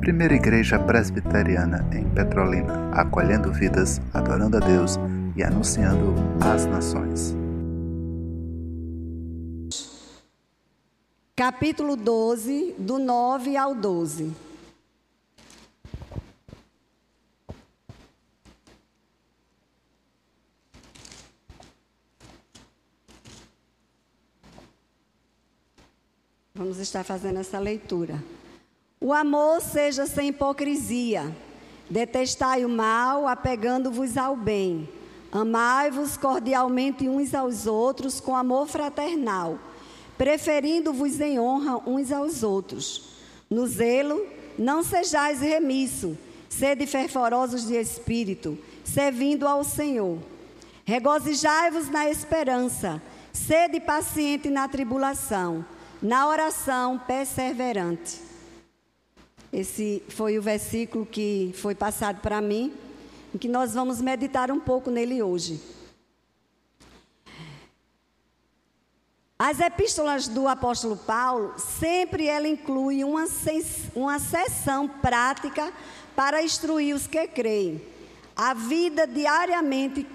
Primeira Igreja Presbiteriana em Petrolina, acolhendo vidas, adorando a Deus e anunciando às nações. Capítulo 12, do 9 ao 12. Vamos estar fazendo essa leitura. O amor seja sem hipocrisia. Detestai o mal, apegando-vos ao bem. Amai-vos cordialmente uns aos outros com amor fraternal, preferindo-vos em honra uns aos outros. No zelo, não sejais remisso, sede fervorosos de espírito, servindo ao Senhor. Regozijai-vos na esperança, sede paciente na tribulação, na oração perseverante. Esse foi o versículo que foi passado para mim, e que nós vamos meditar um pouco nele hoje. As epístolas do apóstolo Paulo, sempre ela inclui uma, uma sessão prática para instruir os que creem, a vida diariamente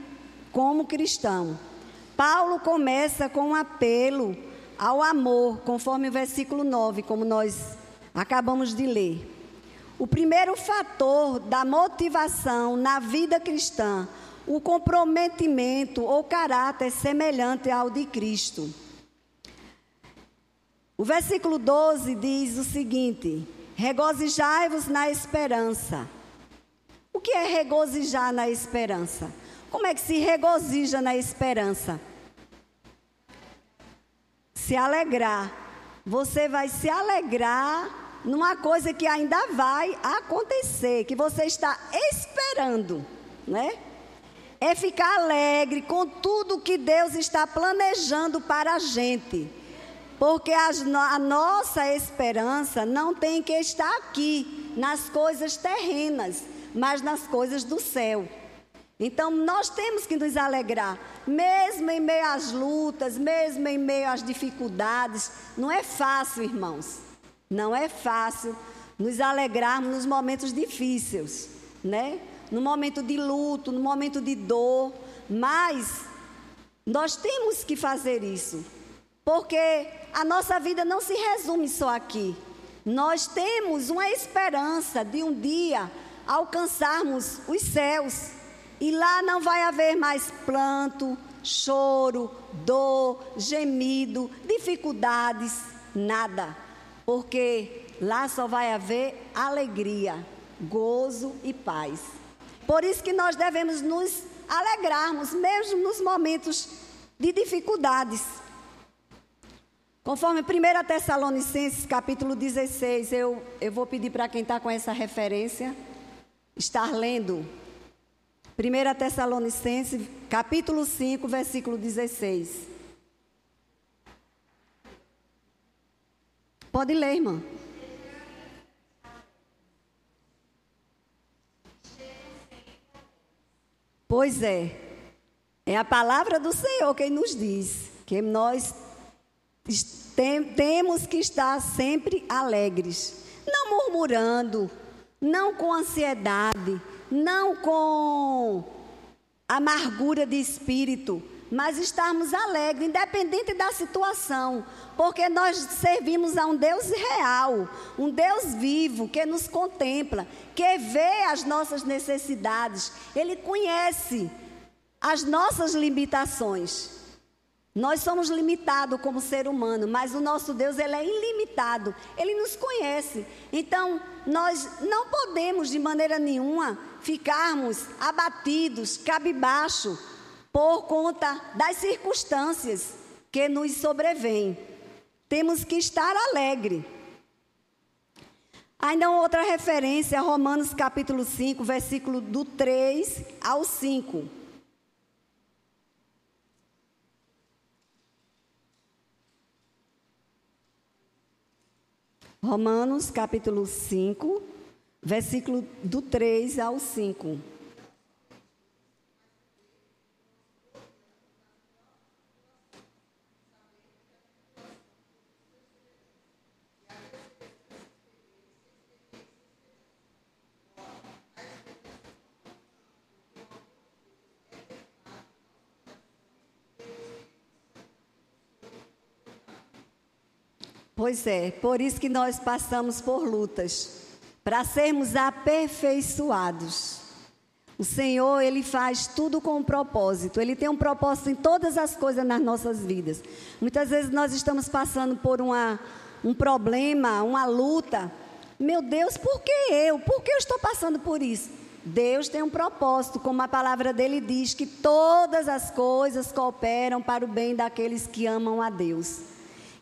como cristão. Paulo começa com um apelo ao amor, conforme o versículo 9, como nós acabamos de ler. O primeiro fator da motivação na vida cristã, o comprometimento ou caráter semelhante ao de Cristo. O versículo 12 diz o seguinte: Regozijai-vos na esperança. O que é regozijar na esperança? Como é que se regozija na esperança? Se alegrar. Você vai se alegrar numa coisa que ainda vai acontecer, que você está esperando, né? É ficar alegre com tudo que Deus está planejando para a gente. Porque a, a nossa esperança não tem que estar aqui, nas coisas terrenas, mas nas coisas do céu. Então nós temos que nos alegrar, mesmo em meio às lutas, mesmo em meio às dificuldades. Não é fácil, irmãos. Não é fácil nos alegrarmos nos momentos difíceis, né? No momento de luto, no momento de dor, mas nós temos que fazer isso, porque a nossa vida não se resume só aqui. Nós temos uma esperança de um dia alcançarmos os céus, e lá não vai haver mais planto, choro, dor, gemido, dificuldades, nada porque lá só vai haver alegria, gozo e paz. Por isso que nós devemos nos alegrarmos, mesmo nos momentos de dificuldades. Conforme 1 Tessalonicenses, capítulo 16, eu, eu vou pedir para quem está com essa referência, estar lendo. 1 Tessalonicenses, capítulo 5, versículo 16. Pode ler, irmã. Pois é. É a palavra do Senhor quem nos diz que nós temos que estar sempre alegres, não murmurando, não com ansiedade, não com amargura de espírito, mas estarmos alegres, independente da situação, porque nós servimos a um Deus real, um Deus vivo, que nos contempla, que vê as nossas necessidades, Ele conhece as nossas limitações. Nós somos limitados como ser humano, mas o nosso Deus ele é ilimitado. Ele nos conhece. Então, nós não podemos de maneira nenhuma ficarmos abatidos, cabisbaixo, por conta das circunstâncias que nos sobrevêm. Temos que estar alegre. Ainda outra referência, Romanos capítulo 5, versículo do 3 ao 5. Romanos capítulo 5, versículo do 3 ao 5. Pois é, por isso que nós passamos por lutas, para sermos aperfeiçoados. O Senhor, Ele faz tudo com um propósito. Ele tem um propósito em todas as coisas nas nossas vidas. Muitas vezes nós estamos passando por uma, um problema, uma luta. Meu Deus, por que eu? Por que eu estou passando por isso? Deus tem um propósito, como a palavra dele diz, que todas as coisas cooperam para o bem daqueles que amam a Deus.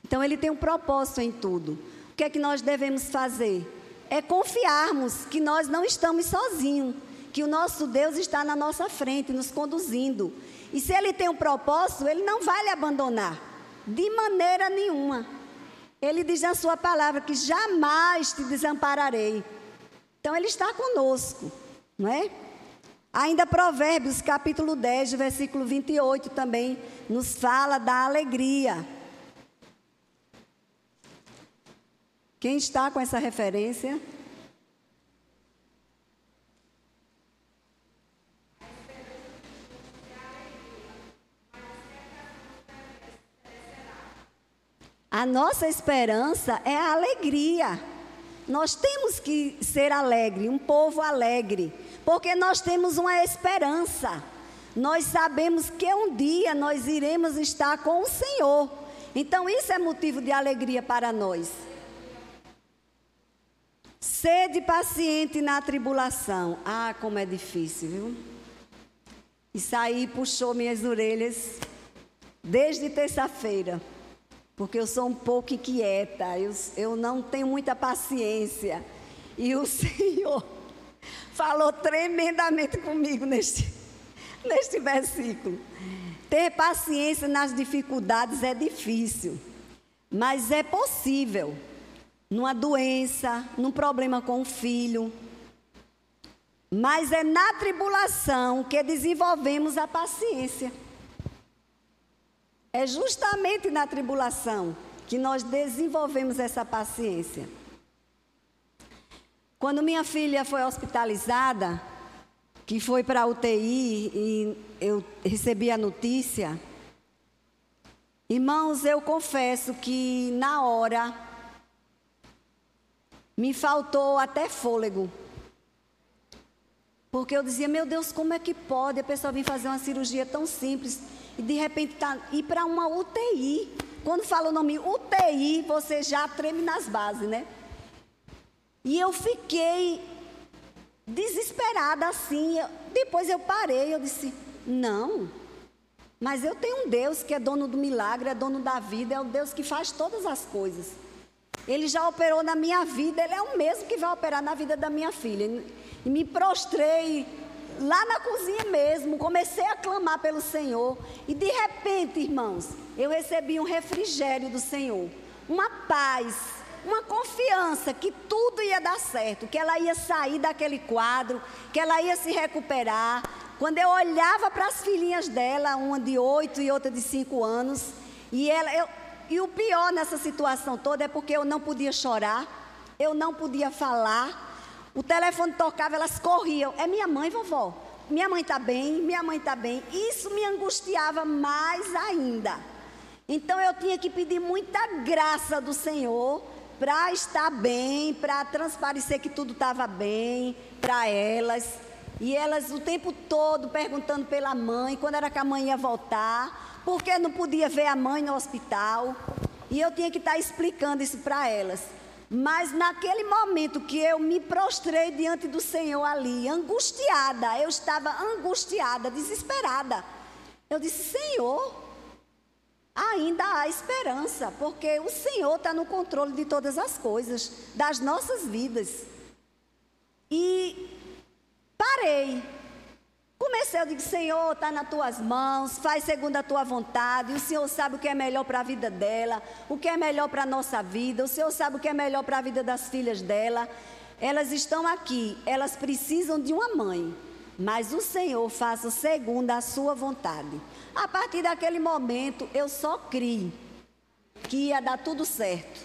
Então, ele tem um propósito em tudo. O que é que nós devemos fazer? É confiarmos que nós não estamos sozinhos, que o nosso Deus está na nossa frente, nos conduzindo. E se ele tem um propósito, ele não vai lhe abandonar, de maneira nenhuma. Ele diz na sua palavra que jamais te desampararei. Então, ele está conosco não é? Ainda Provérbios, capítulo 10, versículo 28 também nos fala da alegria. Quem está com essa referência? A nossa esperança é a alegria. Nós temos que ser alegre, um povo alegre. Porque nós temos uma esperança. Nós sabemos que um dia nós iremos estar com o Senhor. Então isso é motivo de alegria para nós. Sede paciente na tribulação. Ah, como é difícil, viu? Isso aí puxou minhas orelhas desde terça-feira. Porque eu sou um pouco inquieta, eu, eu não tenho muita paciência. E o Senhor falou tremendamente comigo neste, neste versículo. Ter paciência nas dificuldades é difícil, mas é possível. Numa doença, num problema com o filho. Mas é na tribulação que desenvolvemos a paciência. É justamente na tribulação que nós desenvolvemos essa paciência. Quando minha filha foi hospitalizada, que foi para a UTI e eu recebi a notícia, irmãos, eu confesso que na hora me faltou até fôlego. Porque eu dizia, meu Deus, como é que pode a pessoa vir fazer uma cirurgia tão simples e de repente tá, ir para uma UTI? Quando fala o nome UTI, você já treme nas bases, né? E eu fiquei desesperada assim. Depois eu parei, eu disse: não, mas eu tenho um Deus que é dono do milagre, é dono da vida, é o Deus que faz todas as coisas. Ele já operou na minha vida, ele é o mesmo que vai operar na vida da minha filha. E me prostrei lá na cozinha mesmo, comecei a clamar pelo Senhor. E de repente, irmãos, eu recebi um refrigério do Senhor, uma paz uma confiança que tudo ia dar certo, que ela ia sair daquele quadro, que ela ia se recuperar. Quando eu olhava para as filhinhas dela, uma de oito e outra de cinco anos, e ela, eu, e o pior nessa situação toda é porque eu não podia chorar, eu não podia falar. O telefone tocava, elas corriam. É minha mãe, vovó. Minha mãe está bem, minha mãe está bem. Isso me angustiava mais ainda. Então eu tinha que pedir muita graça do Senhor para estar bem, para transparecer que tudo estava bem para elas. E elas o tempo todo perguntando pela mãe, quando era que a mãe ia voltar, porque não podia ver a mãe no hospital. E eu tinha que estar tá explicando isso para elas. Mas naquele momento que eu me prostrei diante do Senhor ali, angustiada, eu estava angustiada, desesperada. Eu disse: Senhor, ainda há esperança, porque o Senhor está no controle de todas as coisas, das nossas vidas. E parei. Eu digo, Senhor, está nas tuas mãos, faz segundo a tua vontade. O Senhor sabe o que é melhor para a vida dela, o que é melhor para a nossa vida. O Senhor sabe o que é melhor para a vida das filhas dela. Elas estão aqui, elas precisam de uma mãe, mas o Senhor faça segundo a sua vontade. A partir daquele momento, eu só criei que ia dar tudo certo.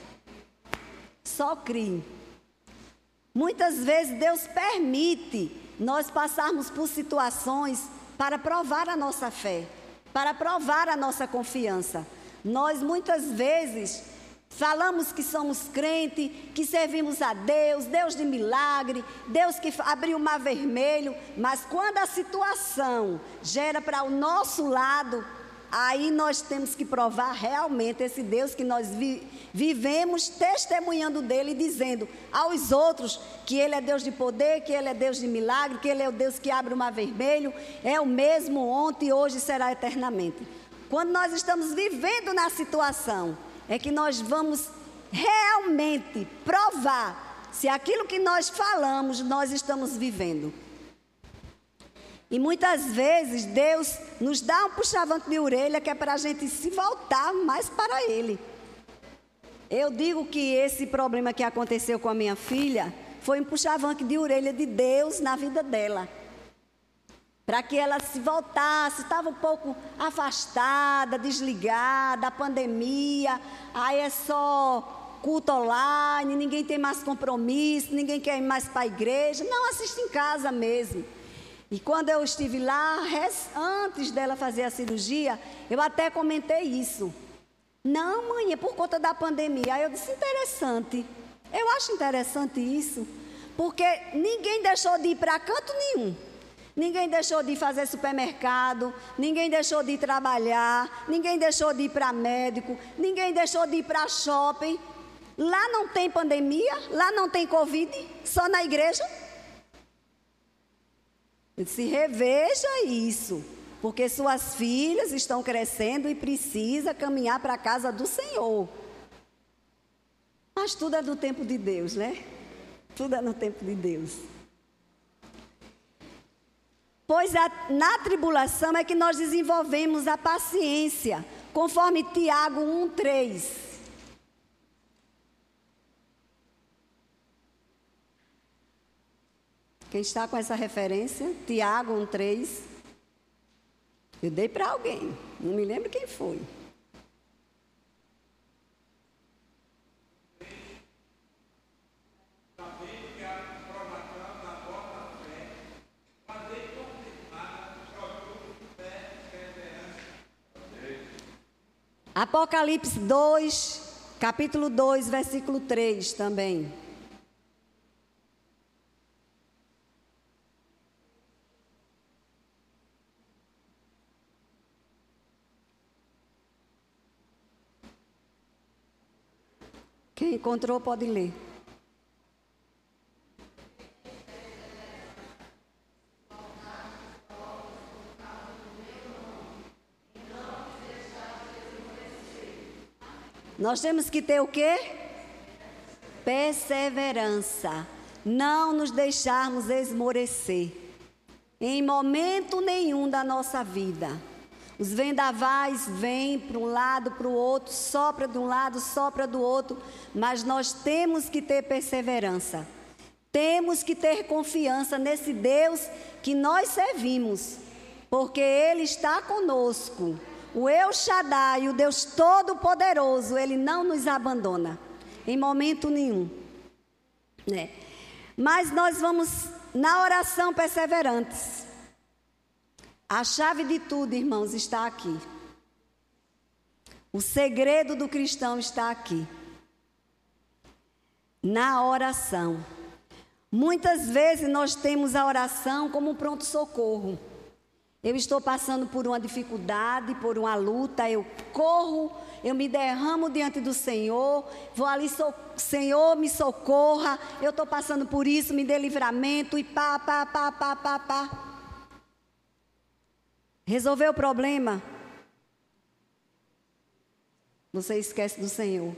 Só criei. Muitas vezes Deus permite nós passarmos por situações para provar a nossa fé, para provar a nossa confiança. Nós muitas vezes Falamos que somos crente, que servimos a Deus, Deus de milagre, Deus que abriu o mar vermelho, mas quando a situação gera para o nosso lado, aí nós temos que provar realmente esse Deus que nós vi, vivemos testemunhando dele e dizendo aos outros que ele é Deus de poder, que ele é Deus de milagre, que ele é o Deus que abre o mar vermelho, é o mesmo ontem, hoje e será eternamente. Quando nós estamos vivendo na situação, é que nós vamos realmente provar se aquilo que nós falamos nós estamos vivendo. E muitas vezes Deus nos dá um puxavante de orelha que é para a gente se voltar mais para Ele. Eu digo que esse problema que aconteceu com a minha filha foi um puxavante de orelha de Deus na vida dela para que ela se voltasse, estava um pouco afastada, desligada, a pandemia, aí é só culto online, ninguém tem mais compromisso, ninguém quer ir mais para a igreja, não, assiste em casa mesmo. E quando eu estive lá, antes dela fazer a cirurgia, eu até comentei isso. Não, mãe, é por conta da pandemia. Aí eu disse, interessante. Eu acho interessante isso, porque ninguém deixou de ir para canto nenhum. Ninguém deixou de fazer supermercado, ninguém deixou de trabalhar, ninguém deixou de ir para médico, ninguém deixou de ir para shopping. Lá não tem pandemia, lá não tem Covid, só na igreja. Se reveja isso, porque suas filhas estão crescendo e precisa caminhar para a casa do Senhor. Mas tudo é do tempo de Deus, né? Tudo é no tempo de Deus. Pois a, na tribulação é que nós desenvolvemos a paciência, conforme Tiago 1,3. Quem está com essa referência? Tiago 1,3. Eu dei para alguém, não me lembro quem foi. Apocalipse 2, capítulo 2, versículo 3 também. Quem encontrou pode ler. Nós temos que ter o quê? Perseverança. Não nos deixarmos esmorecer. Em momento nenhum da nossa vida. Os vendavais vêm para um lado, para o outro, sopra de um lado, sopra do outro, mas nós temos que ter perseverança. Temos que ter confiança nesse Deus que nós servimos, porque Ele está conosco. O El Shaddai, o Deus Todo-Poderoso, Ele não nos abandona em momento nenhum. Né? Mas nós vamos na oração perseverantes. A chave de tudo, irmãos, está aqui. O segredo do cristão está aqui. Na oração. Muitas vezes nós temos a oração como um pronto-socorro. Eu estou passando por uma dificuldade, por uma luta, eu corro, eu me derramo diante do Senhor, vou ali, so, Senhor, me socorra, eu estou passando por isso, me dê livramento e pá, pá, pá, pá, pá, pá. Resolveu o problema? Você esquece do Senhor.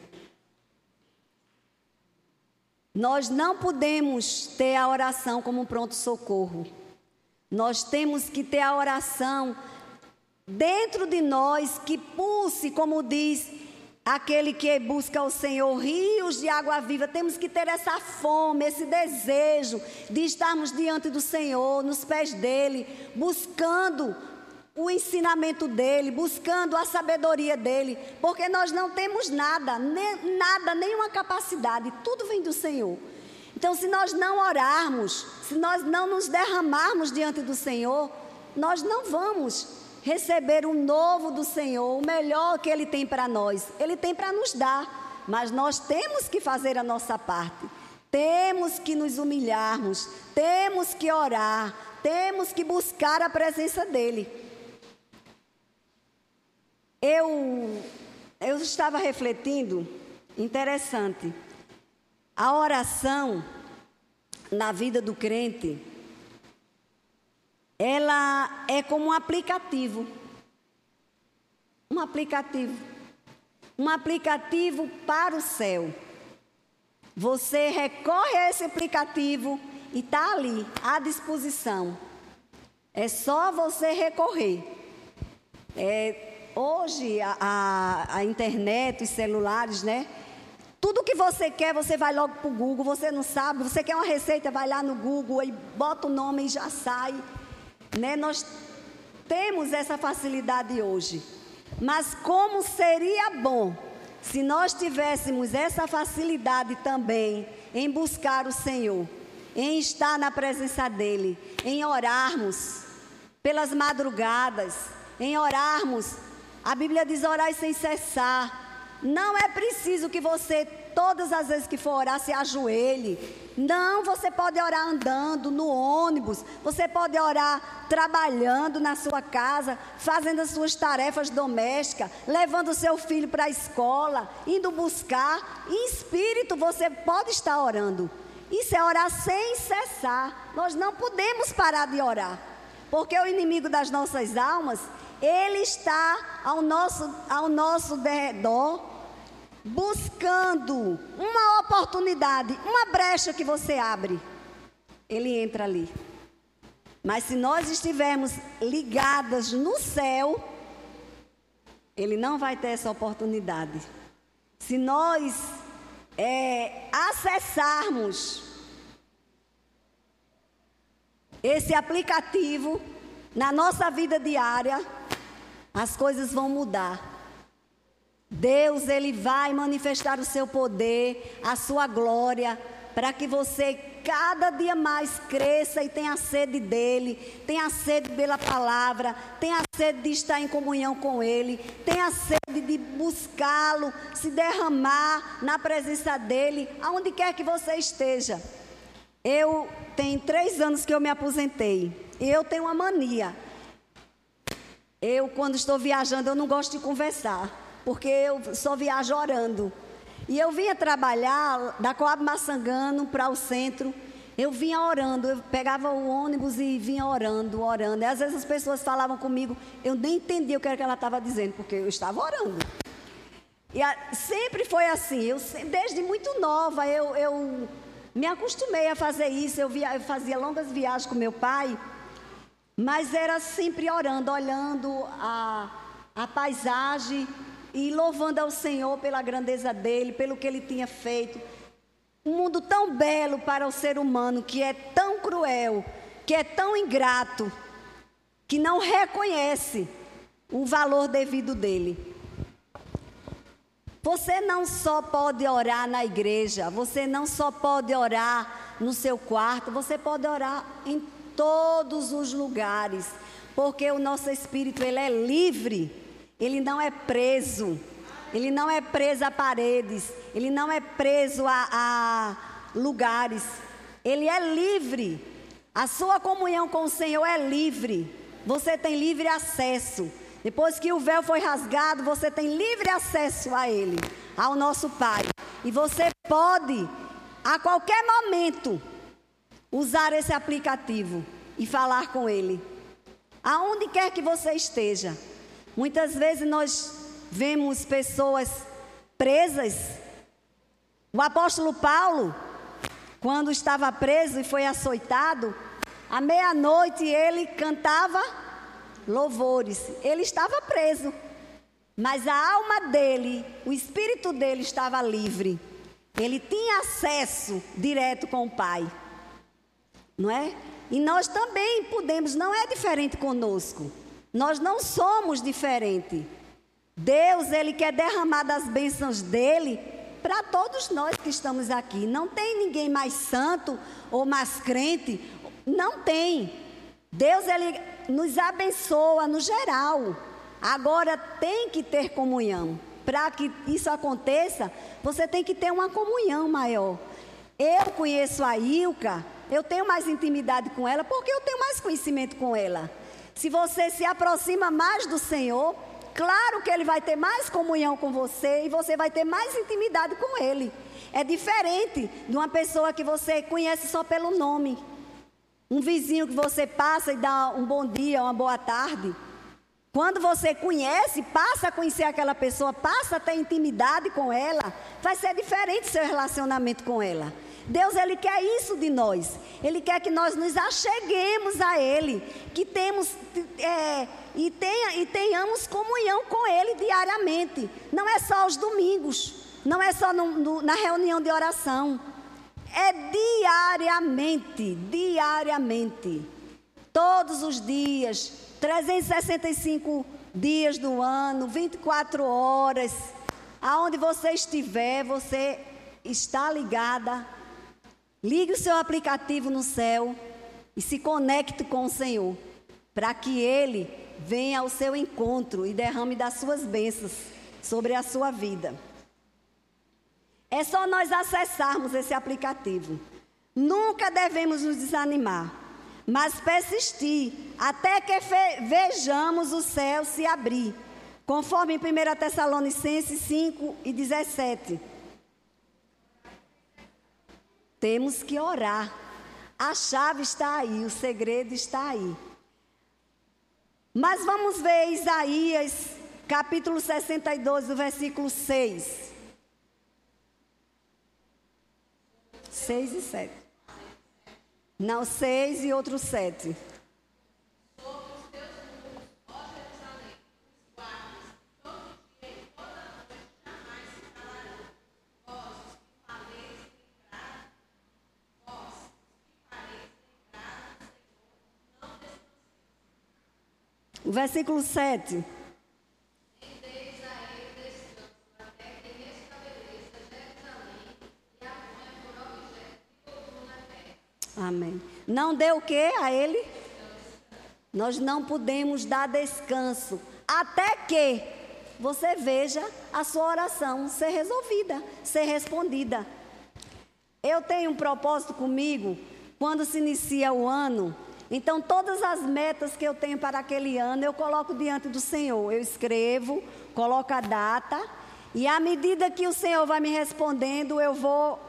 Nós não podemos ter a oração como um pronto-socorro. Nós temos que ter a oração dentro de nós que pulse, como diz aquele que busca o Senhor, rios de água viva. Temos que ter essa fome, esse desejo de estarmos diante do Senhor, nos pés dele, buscando o ensinamento dele, buscando a sabedoria dele, porque nós não temos nada, nem, nada, nenhuma capacidade, tudo vem do Senhor. Então, se nós não orarmos, se nós não nos derramarmos diante do Senhor, nós não vamos receber o novo do Senhor, o melhor que Ele tem para nós. Ele tem para nos dar. mas nós temos que fazer a nossa parte. Temos que nos humilharmos, temos que orar, temos que buscar a presença dEle. Eu, eu estava refletindo, interessante, a oração na vida do crente, ela é como um aplicativo. Um aplicativo. Um aplicativo para o céu. Você recorre a esse aplicativo e está ali, à disposição. É só você recorrer. É, hoje, a, a, a internet, os celulares, né? Tudo que você quer, você vai logo para o Google. Você não sabe, você quer uma receita, vai lá no Google e bota o nome e já sai. Né? Nós temos essa facilidade hoje. Mas como seria bom se nós tivéssemos essa facilidade também em buscar o Senhor, em estar na presença dEle, em orarmos pelas madrugadas, em orarmos, a Bíblia diz orar sem cessar. Não é preciso que você, todas as vezes que for orar, se ajoelhe. Não, você pode orar andando, no ônibus, você pode orar trabalhando na sua casa, fazendo as suas tarefas domésticas, levando o seu filho para a escola, indo buscar. Em espírito você pode estar orando. Isso é orar sem cessar. Nós não podemos parar de orar. Porque o inimigo das nossas almas, ele está ao nosso, ao nosso redor buscando uma oportunidade, uma brecha que você abre, ele entra ali. Mas se nós estivermos ligadas no céu, ele não vai ter essa oportunidade. Se nós é, acessarmos esse aplicativo na nossa vida diária, as coisas vão mudar. Deus, Ele vai manifestar o seu poder, a sua glória, para que você cada dia mais cresça e tenha sede dEle, tenha sede pela palavra, tenha sede de estar em comunhão com Ele, tenha sede de buscá-lo, se derramar na presença dEle, aonde quer que você esteja. Eu tenho três anos que eu me aposentei e eu tenho uma mania. Eu, quando estou viajando, eu não gosto de conversar porque eu só viajo orando. E eu vinha trabalhar da Coab Massangano para o centro. Eu vinha orando, eu pegava o ônibus e vinha orando, orando. E às vezes as pessoas falavam comigo, eu nem entendia o que, era que ela estava dizendo, porque eu estava orando. E a, sempre foi assim, eu, desde muito nova eu, eu me acostumei a fazer isso. Eu, via, eu fazia longas viagens com meu pai, mas era sempre orando, olhando a, a paisagem e louvando ao Senhor pela grandeza dele, pelo que ele tinha feito. Um mundo tão belo para o ser humano, que é tão cruel, que é tão ingrato, que não reconhece o valor devido dele. Você não só pode orar na igreja, você não só pode orar no seu quarto, você pode orar em todos os lugares, porque o nosso espírito ele é livre ele não é preso. Ele não é preso a paredes. Ele não é preso a, a lugares. Ele é livre. A sua comunhão com o Senhor é livre. Você tem livre acesso. Depois que o véu foi rasgado, você tem livre acesso a Ele, ao nosso Pai. E você pode, a qualquer momento, usar esse aplicativo e falar com Ele. Aonde quer que você esteja. Muitas vezes nós vemos pessoas presas. O apóstolo Paulo, quando estava preso e foi açoitado, à meia-noite ele cantava louvores. Ele estava preso, mas a alma dele, o espírito dele estava livre. Ele tinha acesso direto com o Pai. Não é? E nós também podemos, não é diferente conosco. Nós não somos diferentes. Deus, Ele quer derramar das bênçãos dEle para todos nós que estamos aqui. Não tem ninguém mais santo ou mais crente. Não tem. Deus, Ele nos abençoa no geral. Agora tem que ter comunhão. para que isso aconteça, você tem que ter uma comunhão maior. Eu conheço a Ilka, eu tenho mais intimidade com ela porque eu tenho mais conhecimento com ela. Se você se aproxima mais do Senhor, claro que ele vai ter mais comunhão com você e você vai ter mais intimidade com ele. É diferente de uma pessoa que você conhece só pelo nome. Um vizinho que você passa e dá um bom dia, uma boa tarde. Quando você conhece, passa a conhecer aquela pessoa, passa a ter intimidade com ela, vai ser diferente seu relacionamento com ela. Deus ele quer isso de nós. Ele quer que nós nos acheguemos a Ele, que temos é, e, tenha, e tenhamos comunhão com Ele diariamente. Não é só os domingos, não é só no, no, na reunião de oração. É diariamente, diariamente. Todos os dias, 365 dias do ano, 24 horas. Aonde você estiver, você está ligada Ligue o seu aplicativo no céu e se conecte com o Senhor, para que Ele venha ao seu encontro e derrame das suas bênçãos sobre a sua vida. É só nós acessarmos esse aplicativo. Nunca devemos nos desanimar, mas persistir até que vejamos o céu se abrir, conforme em 1 Tessalonicenses 5 e 17. Temos que orar. A chave está aí, o segredo está aí. Mas vamos ver Isaías, capítulo 62, do versículo 6. 6 e 7. Não, 6 e outro 7. O versículo 7. Amém. Não deu o que a ele? Nós não podemos dar descanso até que você veja a sua oração ser resolvida, ser respondida. Eu tenho um propósito comigo, quando se inicia o ano, então, todas as metas que eu tenho para aquele ano, eu coloco diante do Senhor. Eu escrevo, coloco a data, e à medida que o Senhor vai me respondendo, eu vou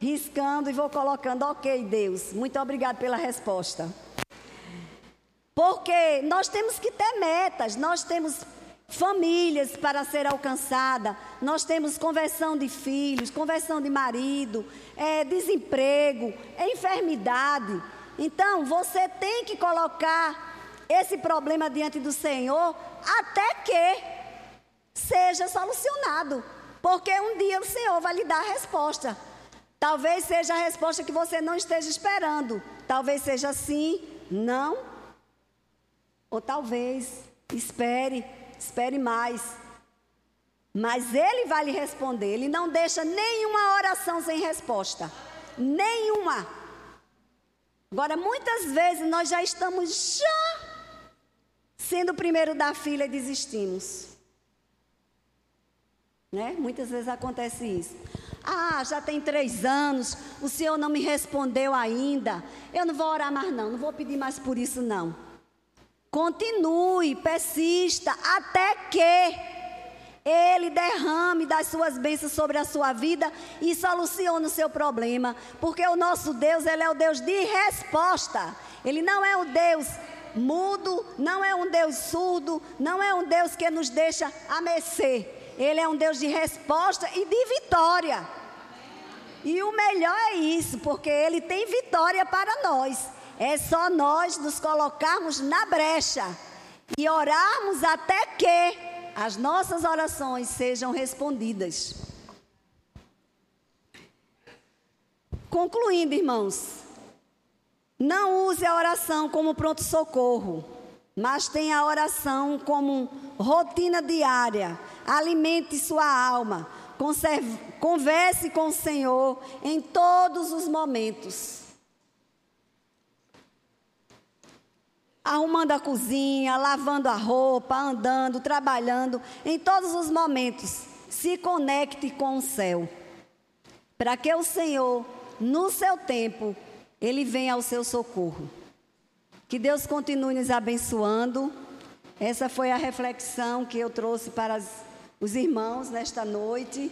riscando e vou colocando, ok, Deus, muito obrigado pela resposta. Porque nós temos que ter metas, nós temos famílias para ser alcançada, nós temos conversão de filhos, conversão de marido, é, desemprego, enfermidade. Então, você tem que colocar esse problema diante do Senhor até que seja solucionado. Porque um dia o Senhor vai lhe dar a resposta. Talvez seja a resposta que você não esteja esperando. Talvez seja sim, não. Ou talvez espere, espere mais. Mas Ele vai lhe responder. Ele não deixa nenhuma oração sem resposta. Nenhuma. Agora, muitas vezes nós já estamos já sendo o primeiro da fila e desistimos. Né? Muitas vezes acontece isso. Ah, já tem três anos, o Senhor não me respondeu ainda. Eu não vou orar mais, não, não vou pedir mais por isso, não. Continue, persista, até que ele derrame das suas bênçãos sobre a sua vida e solucione o seu problema. Porque o nosso Deus, Ele é o Deus de resposta. Ele não é um Deus mudo, não é um Deus surdo, não é um Deus que nos deixa a mercê. Ele é um Deus de resposta e de vitória. E o melhor é isso, porque Ele tem vitória para nós. É só nós nos colocarmos na brecha e orarmos até que as nossas orações sejam respondidas. Concluindo, irmãos, não use a oração como pronto-socorro, mas tenha a oração como rotina diária. Alimente sua alma, converse com o Senhor em todos os momentos. Arrumando a cozinha, lavando a roupa, andando, trabalhando, em todos os momentos. se conecte com o céu, para que o Senhor, no seu tempo, ele venha ao seu socorro. Que Deus continue nos abençoando. Essa foi a reflexão que eu trouxe para os irmãos nesta noite.